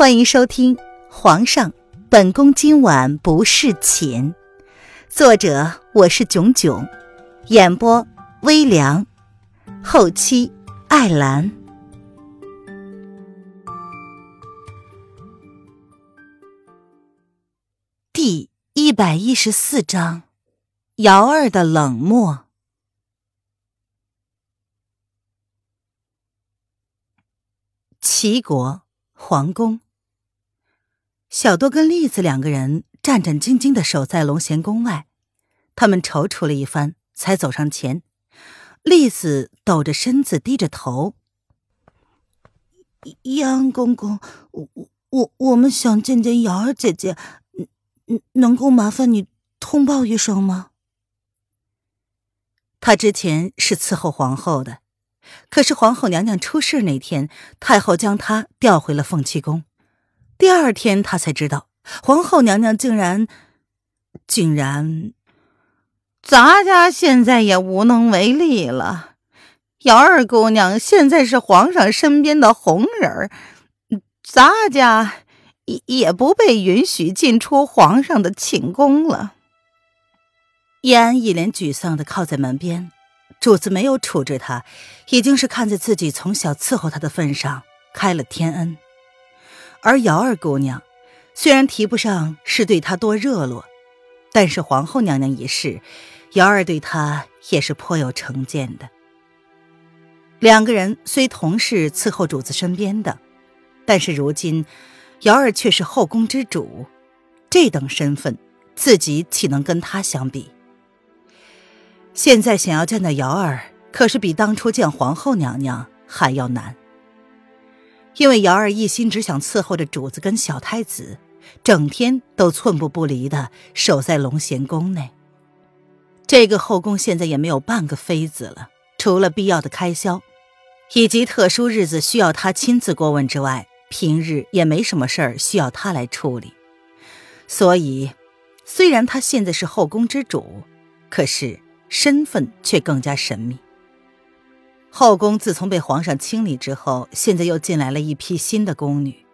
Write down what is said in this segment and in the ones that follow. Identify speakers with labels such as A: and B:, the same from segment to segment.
A: 欢迎收听《皇上，本宫今晚不侍寝》，作者我是囧囧，演播微凉，后期艾兰。第一百一十四章：瑶儿的冷漠。齐国皇宫。小多跟栗子两个人战战兢兢的守在龙贤宫外，他们踌躇了一番，才走上前。栗子抖着身子，低着头：“
B: 杨公公，我我我们想见见瑶儿姐姐，能能够麻烦你通报一声吗？”
A: 他之前是伺候皇后的，可是皇后娘娘出事那天，太后将她调回了凤栖宫。第二天，他才知道皇后娘娘竟然，竟然，
C: 咱家现在也无能为力了。姚二姑娘现在是皇上身边的红人儿，咱家也也不被允许进出皇上的寝宫了。
A: 叶安一脸沮丧的靠在门边，主子没有处置他，已经是看在自己从小伺候他的份上开了天恩。而瑶儿姑娘，虽然提不上是对她多热络，但是皇后娘娘一事，瑶儿对她也是颇有成见的。两个人虽同是伺候主子身边的，但是如今，瑶儿却是后宫之主，这等身份，自己岂能跟她相比？现在想要见到瑶儿，可是比当初见皇后娘娘还要难。因为瑶儿一心只想伺候着主子跟小太子，整天都寸步不离的守在龙贤宫内。这个后宫现在也没有半个妃子了，除了必要的开销，以及特殊日子需要他亲自过问之外，平日也没什么事儿需要他来处理。所以，虽然他现在是后宫之主，可是身份却更加神秘。后宫自从被皇上清理之后，现在又进来了一批新的宫女，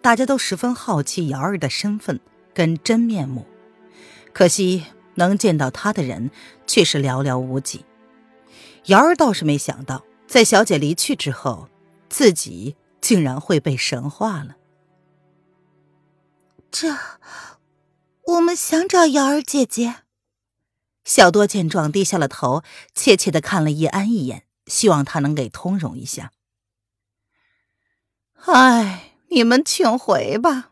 A: 大家都十分好奇瑶儿的身份跟真面目。可惜能见到她的人却是寥寥无几。瑶儿倒是没想到，在小姐离去之后，自己竟然会被神化了。
B: 这，我们想找瑶儿姐姐。
A: 小多见状，低下了头，怯怯的看了叶安一眼。希望他能给通融一下。
C: 哎，你们请回吧。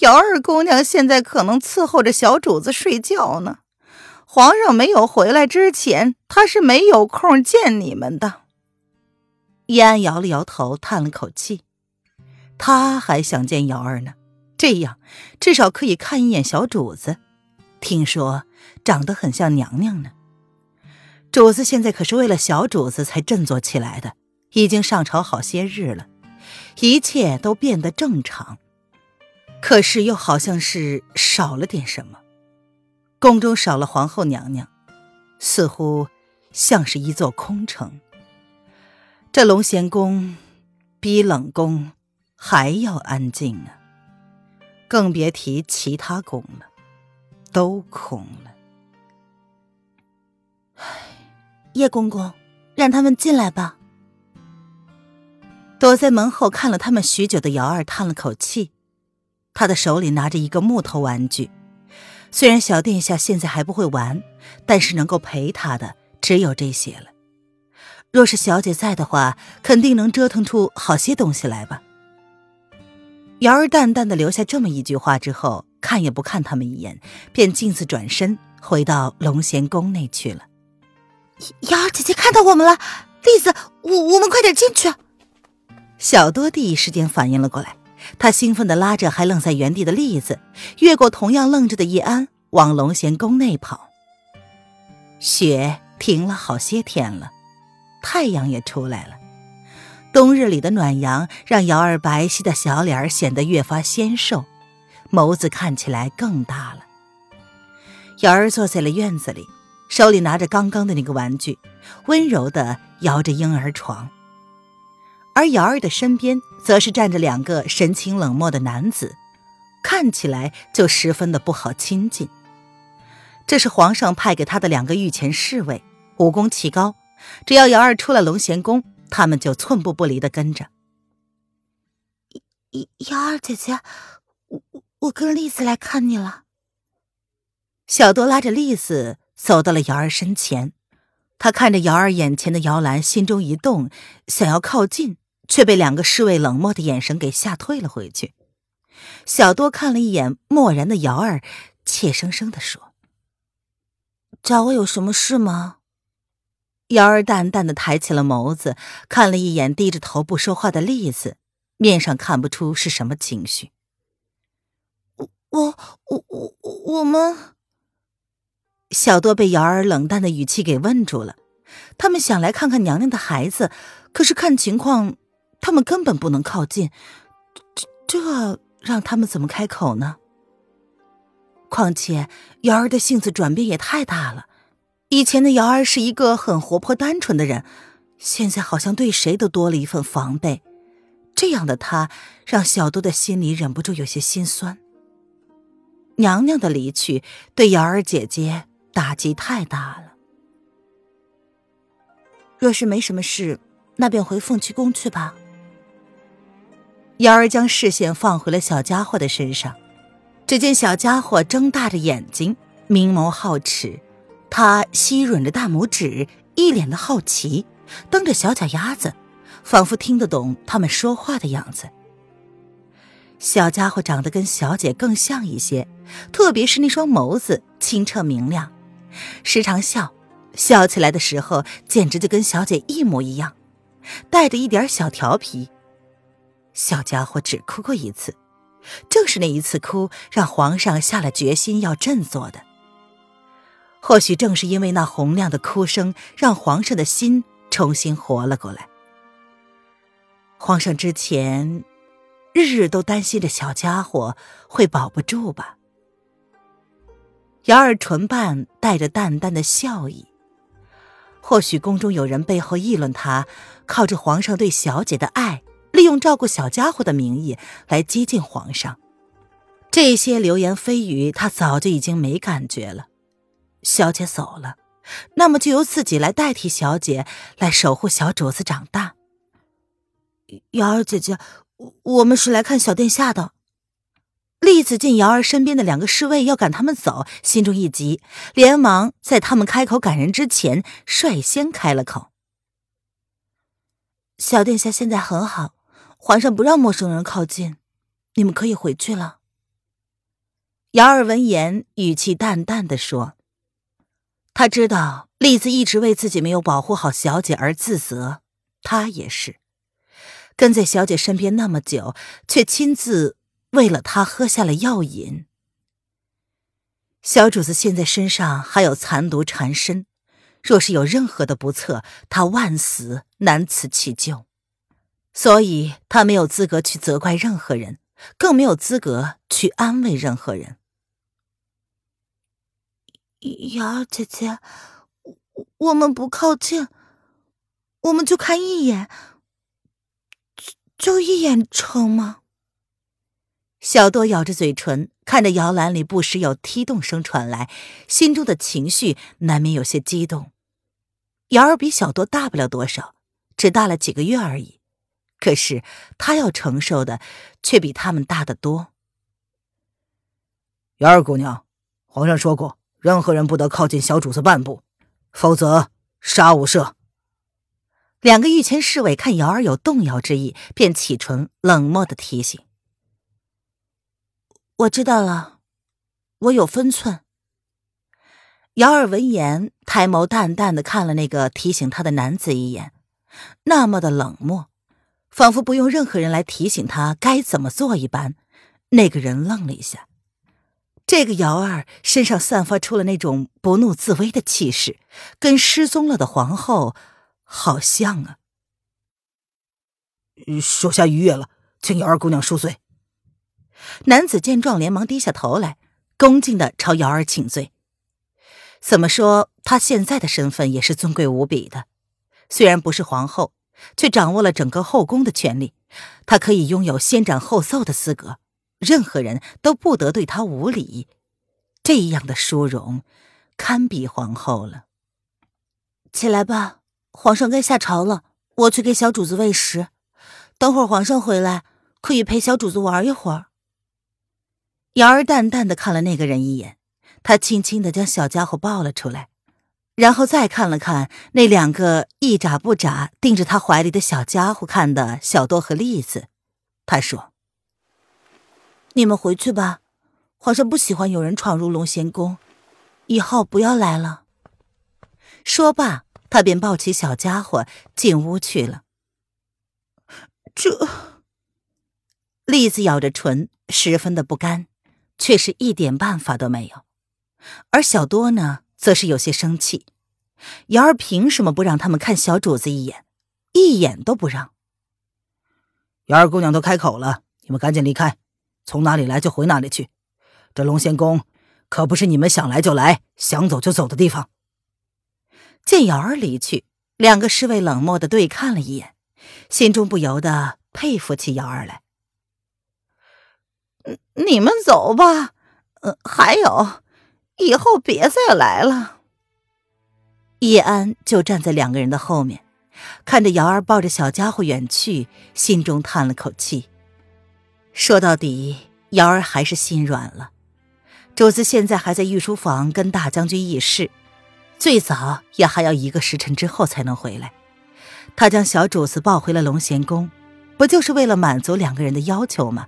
C: 瑶儿姑娘现在可能伺候着小主子睡觉呢。皇上没有回来之前，她是没有空见你们的。
A: 叶安摇了摇头，叹了口气。他还想见瑶儿呢，这样至少可以看一眼小主子。听说长得很像娘娘呢。主子现在可是为了小主子才振作起来的，已经上朝好些日了，一切都变得正常，可是又好像是少了点什么。宫中少了皇后娘娘，似乎像是一座空城。这龙贤宫比冷宫还要安静啊，更别提其他宫了，都空了。
B: 唉叶公公，让他们进来吧。
A: 躲在门后看了他们许久的瑶儿叹了口气，他的手里拿着一个木头玩具。虽然小殿下现在还不会玩，但是能够陪他的只有这些了。若是小姐在的话，肯定能折腾出好些东西来吧。瑶儿淡淡的留下这么一句话之后，看也不看他们一眼，便径自转身回到龙贤宫内去了。
B: 瑶儿姐姐看到我们了，栗子，我我们快点进去。
A: 小多第一时间反应了过来，他兴奋地拉着还愣在原地的栗子，越过同样愣着的叶安，往龙涎宫内跑。雪停了好些天了，太阳也出来了，冬日里的暖阳让瑶儿白皙的小脸显得越发纤瘦，眸子看起来更大了。瑶儿坐在了院子里。手里拿着刚刚的那个玩具，温柔的摇着婴儿床。而瑶儿的身边则是站着两个神情冷漠的男子，看起来就十分的不好亲近。这是皇上派给他的两个御前侍卫，武功奇高，只要瑶儿出了龙贤宫，他们就寸步不离的跟着。
B: 瑶儿姐姐，我我跟栗子来看你了。
A: 小多拉着栗子走到了瑶儿身前，他看着瑶儿眼前的摇篮，心中一动，想要靠近，却被两个侍卫冷漠的眼神给吓退了回去。小多看了一眼漠然的瑶儿，怯生生的说。
B: 找我有什么事吗？
A: 瑶儿淡淡的抬起了眸子，看了一眼低着头不说话的栗子，面上看不出是什么情绪。
B: 我我我我我们
A: 小多被瑶儿冷淡的语气给问住了。他们想来看看娘娘的孩子，可是看情况，他们根本不能靠近，这这让他们怎么开口呢？况且瑶儿的性子转变也太大了，以前的瑶儿是一个很活泼单纯的人，现在好像对谁都多了一份防备。这样的她让小多的心里忍不住有些心酸。娘娘的离去对瑶儿姐姐打击太大了。
B: 若是没什么事，那便回凤栖宫去吧。
A: 瑶儿将视线放回了小家伙的身上。只见小家伙睁大着眼睛，明眸皓齿，他吸吮着大拇指，一脸的好奇，瞪着小脚丫子，仿佛听得懂他们说话的样子。小家伙长得跟小姐更像一些，特别是那双眸子清澈明亮，时常笑，笑起来的时候简直就跟小姐一模一样，带着一点小调皮。小家伙只哭过一次。正是那一次哭，让皇上下了决心要振作的。或许正是因为那洪亮的哭声，让皇上的心重新活了过来。皇上之前日日都担心着小家伙会保不住吧？瑶儿唇瓣带着淡淡的笑意。或许宫中有人背后议论他，靠着皇上对小姐的爱。利用照顾小家伙的名义来接近皇上，这些流言蜚语他早就已经没感觉了。小姐走了，那么就由自己来代替小姐来守护小主子长大。
B: 瑶儿姐姐，我我们是来看小殿下的。
A: 栗子见瑶儿身边的两个侍卫要赶他们走，心中一急，连忙在他们开口赶人之前，率先开了口：“
B: 小殿下现在很好。”皇上不让陌生人靠近，你们可以回去了。
A: 瑶儿闻言，语气淡淡的说：“他知道栗子一直为自己没有保护好小姐而自责，他也是跟在小姐身边那么久，却亲自为了他喝下了药引。小主子现在身上还有残毒缠身，若是有任何的不测，他万死难辞其咎。”所以，他没有资格去责怪任何人，更没有资格去安慰任何人。
B: 瑶儿姐姐，我们不靠近，我们就看一眼，就一眼成吗？
A: 小多咬着嘴唇，看着摇篮里不时有踢动声传来，心中的情绪难免有些激动。瑶儿比小多大不了多少，只大了几个月而已。可是她要承受的却比他们大得多。
D: 瑶儿姑娘，皇上说过，任何人不得靠近小主子半步，否则杀无赦。
A: 两个御前侍卫看瑶儿有动摇之意，便启唇冷漠的提醒：“
B: 我知道了，我有分寸。”
A: 瑶儿闻言，抬眸淡淡的看了那个提醒他的男子一眼，那么的冷漠。仿佛不用任何人来提醒他该怎么做一般，那个人愣了一下。这个瑶儿身上散发出了那种不怒自威的气势，跟失踪了的皇后好像啊。
D: 属下逾越了，请瑶儿姑娘恕罪。
A: 男子见状，连忙低下头来，恭敬的朝瑶儿请罪。怎么说，他现在的身份也是尊贵无比的，虽然不是皇后。却掌握了整个后宫的权力，他可以拥有先斩后奏的资格，任何人都不得对他无礼。这样的殊荣，堪比皇后了。
B: 起来吧，皇上该下朝了，我去给小主子喂食。等会儿皇上回来，可以陪小主子玩一会儿。
A: 瑶儿淡淡的看了那个人一眼，她轻轻的将小家伙抱了出来，然后再看了看那两个一眨不眨盯着他怀里的小家伙看的小多和栗子，她说：“
B: 你们回去吧，皇上不喜欢有人闯入龙贤宫，以后不要来了。”
A: 说罢，他便抱起小家伙进屋去了。
B: 这，
A: 栗子咬着唇，十分的不甘。却是一点办法都没有，而小多呢，则是有些生气。瑶儿凭什么不让他们看小主子一眼？一眼都不让。
D: 瑶儿姑娘都开口了，你们赶紧离开，从哪里来就回哪里去。这龙仙宫可不是你们想来就来、想走就走的地方。
A: 见瑶儿离去，两个侍卫冷漠的对看了一眼，心中不由得佩服起瑶儿来。
C: 你们走吧，呃，还有，以后别再来了。
A: 叶安就站在两个人的后面，看着瑶儿抱着小家伙远去，心中叹了口气。说到底，瑶儿还是心软了。主子现在还在御书房跟大将军议事，最早也还要一个时辰之后才能回来。他将小主子抱回了龙贤宫，不就是为了满足两个人的要求吗？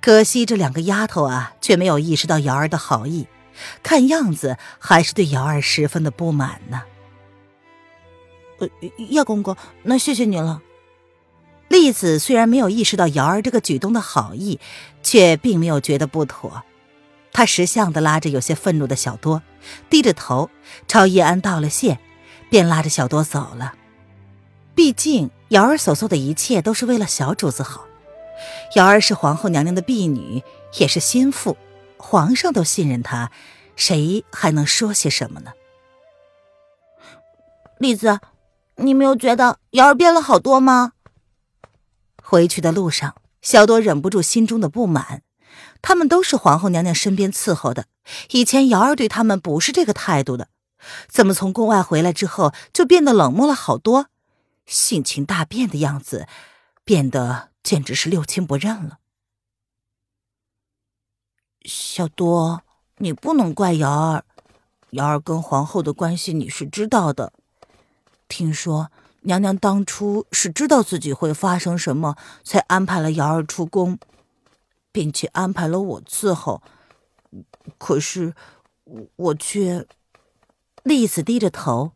A: 可惜这两个丫头啊，却没有意识到瑶儿的好意，看样子还是对瑶儿十分的不满呢。
B: 呃，叶公公，那谢谢你了。
A: 栗子虽然没有意识到瑶儿这个举动的好意，却并没有觉得不妥。他识相的拉着有些愤怒的小多，低着头朝叶安道了谢，便拉着小多走了。毕竟瑶儿所做的一切都是为了小主子好。瑶儿是皇后娘娘的婢女，也是心腹，皇上都信任她，谁还能说些什么呢？
B: 栗子，你没有觉得瑶儿变了好多吗？
A: 回去的路上，小朵忍不住心中的不满。他们都是皇后娘娘身边伺候的，以前瑶儿对他们不是这个态度的，怎么从宫外回来之后就变得冷漠了好多，性情大变的样子，变得……简直是六亲不认了。
B: 小多，你不能怪瑶儿，瑶儿跟皇后的关系你是知道的。听说娘娘当初是知道自己会发生什么，才安排了瑶儿出宫，并且安排了我伺候。可是我却……
A: 栗子低着头，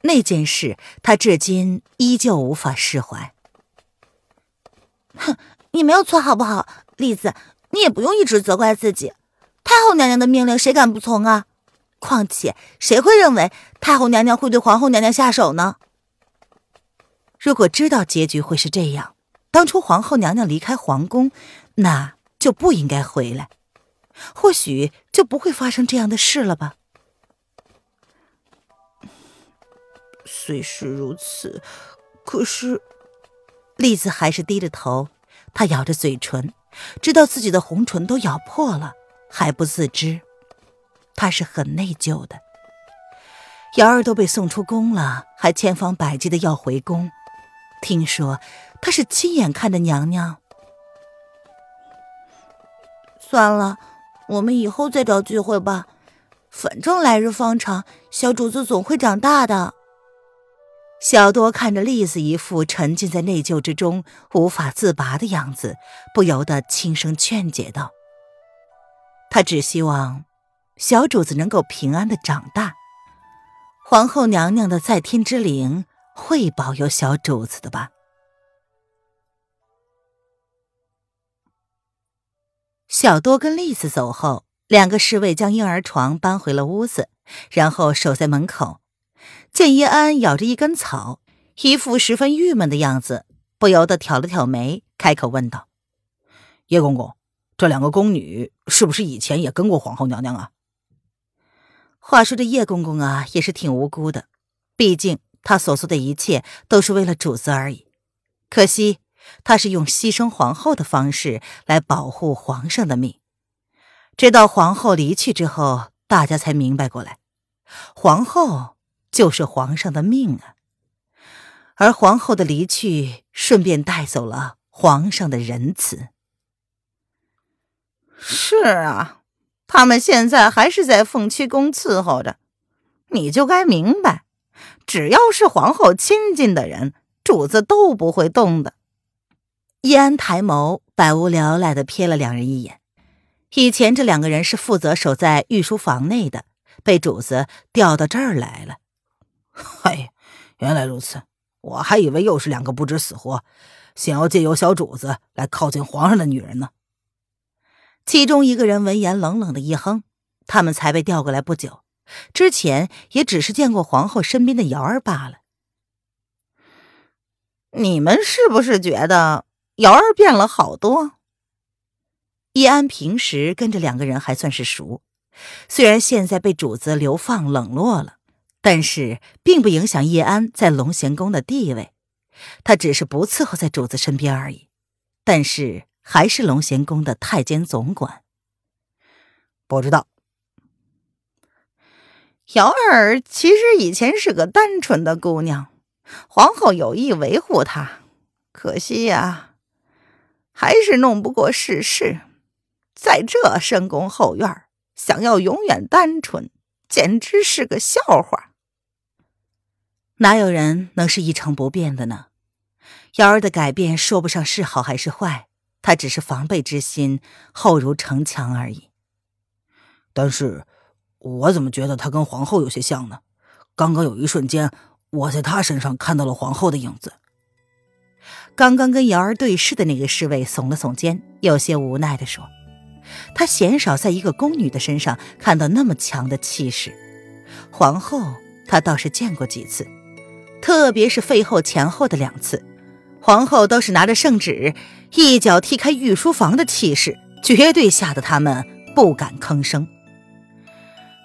A: 那件事她至今依旧无法释怀。
B: 哼，你没有错，好不好，栗子？你也不用一直责怪自己。太后娘娘的命令，谁敢不从啊？况且，谁会认为太后娘娘会对皇后娘娘下手呢？
A: 如果知道结局会是这样，当初皇后娘娘离开皇宫，那就不应该回来，或许就不会发生这样的事了吧。
B: 虽是如此，可是。
A: 栗子还是低着头，她咬着嘴唇，知道自己的红唇都咬破了，还不自知，她是很内疚的。瑶儿都被送出宫了，还千方百计的要回宫，听说她是亲眼看着娘娘。
B: 算了，我们以后再找机会吧，反正来日方长，小主子总会长大的。
A: 小多看着栗子一副沉浸在内疚之中无法自拔的样子，不由得轻声劝解道：“他只希望小主子能够平安的长大，皇后娘娘的在天之灵会保佑小主子的吧。”小多跟栗子走后，两个侍卫将婴儿床搬回了屋子，然后守在门口。见叶安咬着一根草，一副十分郁闷的样子，不由得挑了挑眉，开口问道：“
D: 叶公公，这两个宫女是不是以前也跟过皇后娘娘啊？”
A: 话说这叶公公啊，也是挺无辜的，毕竟他所做的一切都是为了主子而已。可惜，他是用牺牲皇后的方式来保护皇上的命。直到皇后离去之后，大家才明白过来，皇后就是皇上的命啊。而皇后的离去，顺便带走了皇上的仁慈。
C: 是啊，他们现在还是在凤栖宫伺候着，你就该明白，只要是皇后亲近的人，主子都不会动的。
A: 易安抬眸，百无聊赖的瞥了两人一眼。以前这两个人是负责守在御书房内的，被主子调到这儿来了。
D: 嗨，原来如此，我还以为又是两个不知死活，想要借由小主子来靠近皇上的女人呢。
A: 其中一个人闻言冷冷的一哼，他们才被调过来不久，之前也只是见过皇后身边的瑶儿罢了。
C: 你们是不是觉得瑶儿变了好多？
A: 叶安平时跟这两个人还算是熟，虽然现在被主子流放冷落了，但是并不影响叶安在龙贤宫的地位。他只是不伺候在主子身边而已，但是。还是龙贤宫的太监总管，
D: 不知道。
C: 瑶儿其实以前是个单纯的姑娘，皇后有意维护她，可惜呀，还是弄不过世事。在这深宫后院，想要永远单纯，简直是个笑话。
A: 哪有人能是一成不变的呢？瑶儿的改变说不上是好还是坏。她只是防备之心厚如城墙而已。
D: 但是，我怎么觉得她跟皇后有些像呢？刚刚有一瞬间，我在她身上看到了皇后的影子。
A: 刚刚跟瑶儿对视的那个侍卫耸了耸肩，有些无奈的说：“他鲜少在一个宫女的身上看到那么强的气势。皇后，他倒是见过几次，特别是废后前后的两次。”皇后都是拿着圣旨，一脚踢开御书房的气势，绝对吓得他们不敢吭声。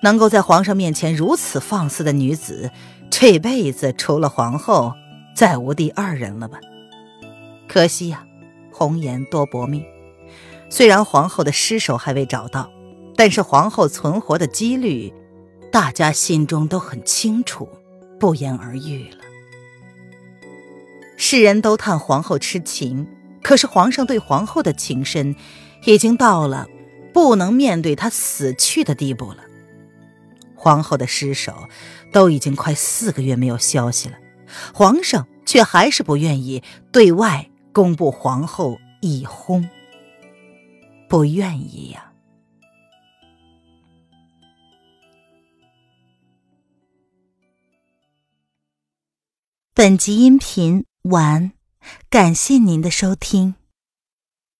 A: 能够在皇上面前如此放肆的女子，这辈子除了皇后，再无第二人了吧？可惜呀，红颜多薄命。虽然皇后的尸首还未找到，但是皇后存活的几率，大家心中都很清楚，不言而喻了。世人都叹皇后痴情，可是皇上对皇后的情深，已经到了不能面对她死去的地步了。皇后的尸首都已经快四个月没有消息了，皇上却还是不愿意对外公布皇后已薨，不愿意呀。本集音频。晚安，感谢您的收听。